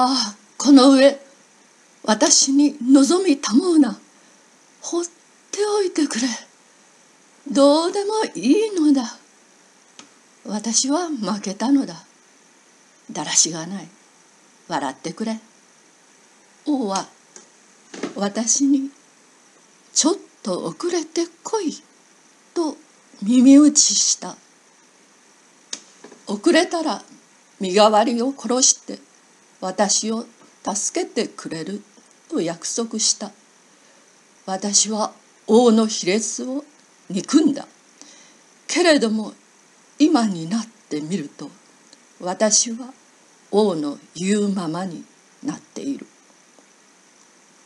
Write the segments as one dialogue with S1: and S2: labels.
S1: ああこの上私に望みたもうな。放っておいてくれ。どうでもいいのだ。私は負けたのだ。だらしがない。笑ってくれ。王は私にちょっと遅れてこい。と耳打ちした。遅れたら身代わりを殺して私を助けてくれると約束した。私は王の卑劣を憎んだ。けれども今になってみると私は王の言うままになっている。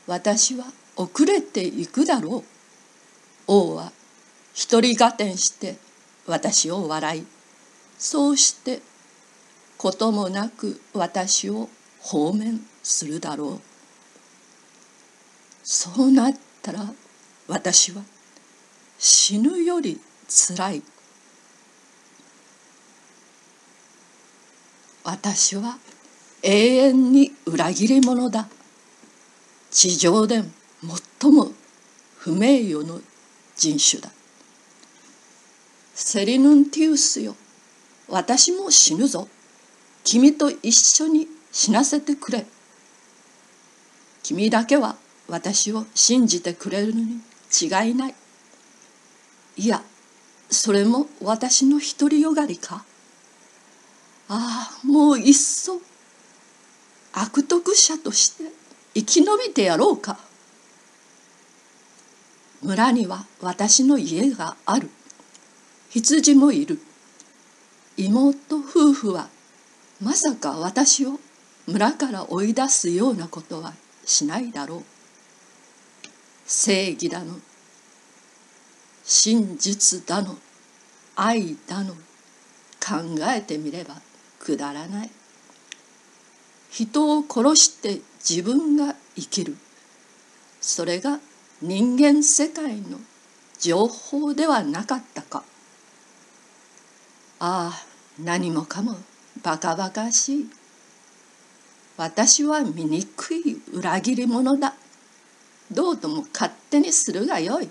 S1: 私は遅れていくだろう。王は一人合点して私を笑い。そうしてこともなく私を放免するだろう。そうなったら私は死ぬよりつらい。私は永遠に裏切り者だ。地上で最も不名誉の人種だ。セリヌンティウスよ。私も死ぬぞ。君と一緒に死なせてくれ。君だけは私を信じてくれるのに違いない。いやそれも私の独りよがりか。ああもういっそ。悪徳者として生き延びてやろうか。村には私の家がある。羊もいる。妹夫婦はまさか私を村から追い出すようなことはしないだろう。正義だの。真実だの。愛だの。考えてみればくだらない。人を殺して自分が生きる。それが人間世界の情報ではなかったか。ああ何もかもバカバカしい。私は醜い裏切り者だ。どうとも勝手にするがよい。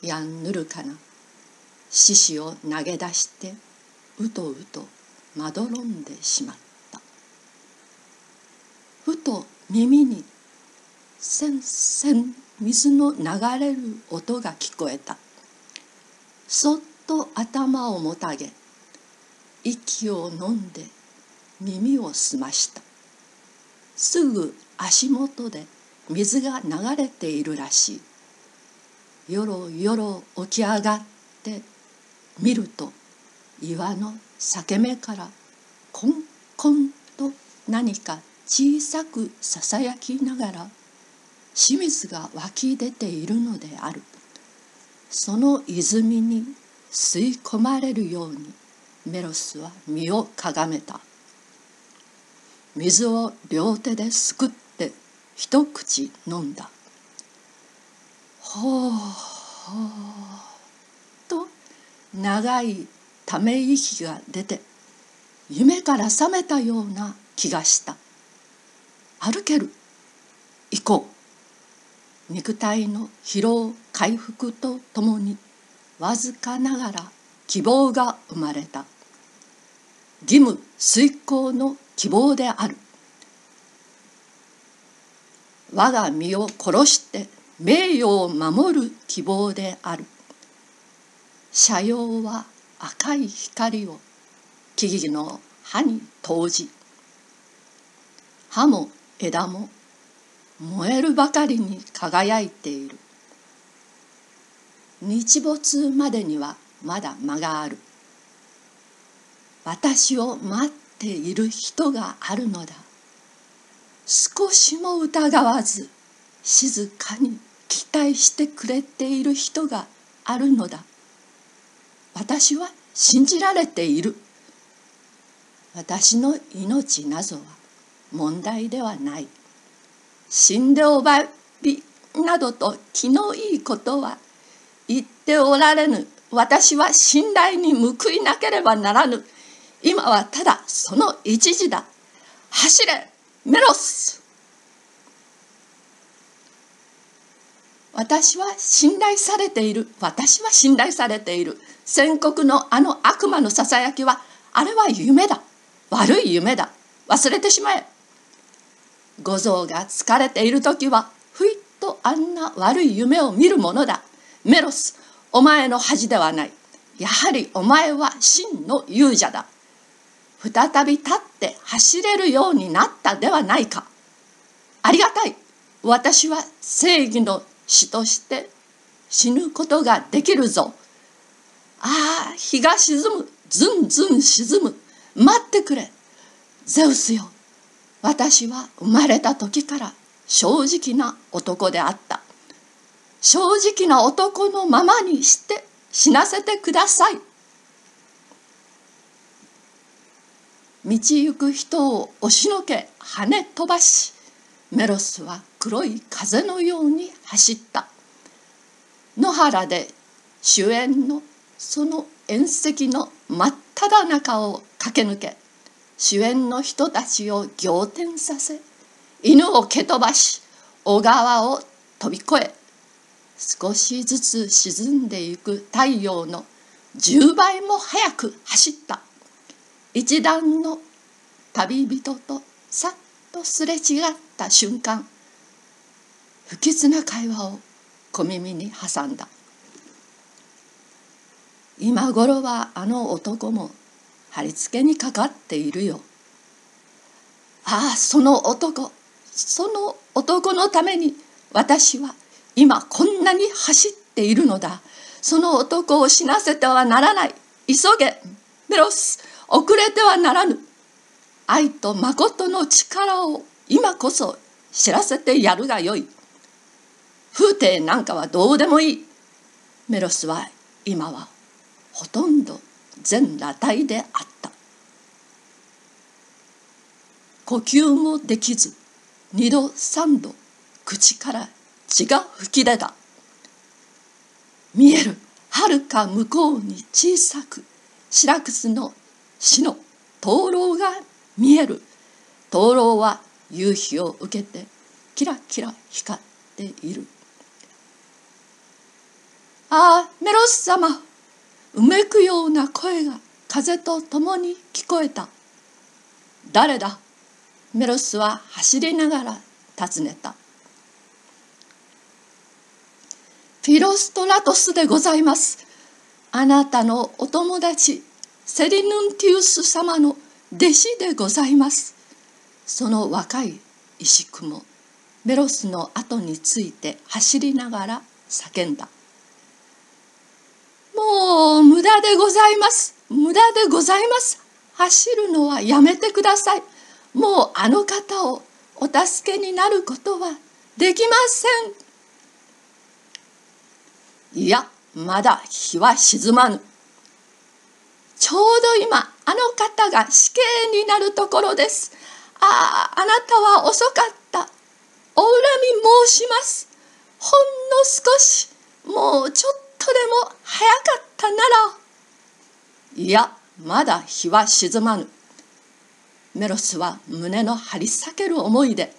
S1: やんぬるかな。獅子を投げ出してうとうとまどろんでしまった。ふと耳にせんせん水の流れる音が聞こえた。そっと頭をもたげ息を飲んで耳を澄ました。すぐ足元で水が流れているらしい。よろよろ起き上がって見ると岩の裂け目からコンコンと何か小さくささやきながら清水が湧き出ているのである。その泉に吸い込まれるようにメロスは身をかがめた。水を両手ですくって一口飲んだ。ほうほうと長いため息が出て夢から覚めたような気がした。歩ける。行こう。肉体の疲労回復とともにわずかながら希望が生まれた。義務遂行の希望である。我が身を殺して名誉を守る希望である。斜陽は赤い光を木々の葉に投じ葉も枝も燃えるばかりに輝いている。日没までにはまだ間がある。私を待っている人があるのだ。少しも疑わず静かに期待してくれている人があるのだ。私は信じられている。私の命なぞは問題ではない。死んでおばびなどと気のいいことは言っておられぬ。私は信頼に報いなければならぬ。今はただその一時だ。走れメロス。私は信頼されている。私は信頼されている。宣告のあの悪魔のささやきはあれは夢だ。悪い夢だ。忘れてしまえ。五臓が疲れている時はふいっとあんな悪い夢を見るものだ。メロスお前の恥ではない。やはりお前は真の勇者だ。再び立って走れるようになったではないか。ありがたい。私は正義の死として死ぬことができるぞ。ああ日が沈む。ずんずん沈む。待ってくれ。ゼウスよ。私は生まれた時から正直な男であった。正直な男のままにして死なせてください。道行く人を押しのけ跳ね飛ばしメロスは黒い風のように走った。野原で主演のその縁石の真っ只中を駆け抜け主演の人たちを仰天させ犬を蹴飛ばし小川を飛び越え少しずつ沈んでいく太陽の10倍も早く走った。一段の旅人とさっとすれ違った瞬間不吉な会話を小耳に挟んだ。今頃はあの男も貼り付けにかかっているよ。ああその男その男のために私は今こんなに走っているのだ。その男を死なせてはならない。急げ。メロス。遅れてはならぬ。愛と誠の力を今こそ知らせてやるがよい。風景なんかはどうでもいい。メロスは今はほとんど全裸体であった。呼吸もできず二度三度口から血が噴き出た。見えるはるか向こうに小さくシラクスの死の灯籠が見える。灯籠は夕日を受けてキラキラ光っている。ああメロス様うめくような声が風と共に聞こえた。誰だ？メロスは走りながら尋ねた。フィロストラトスでございます。あなたのお友達セリヌンティウス様の弟子でございます。その若い石工もメロスの後について走りながら叫んだ。もう無駄でございます。無駄でございます。走るのはやめてください。もうあの方をお助けになることはできません。いやまだ日は沈まぬ。ちょうど今あの方が死刑になるところです。あああなたは遅かった。お恨み申します。ほんの少しもうちょっとでも早かったなら。いやまだ日は沈まぬ。メロスは胸の張り裂ける思いで。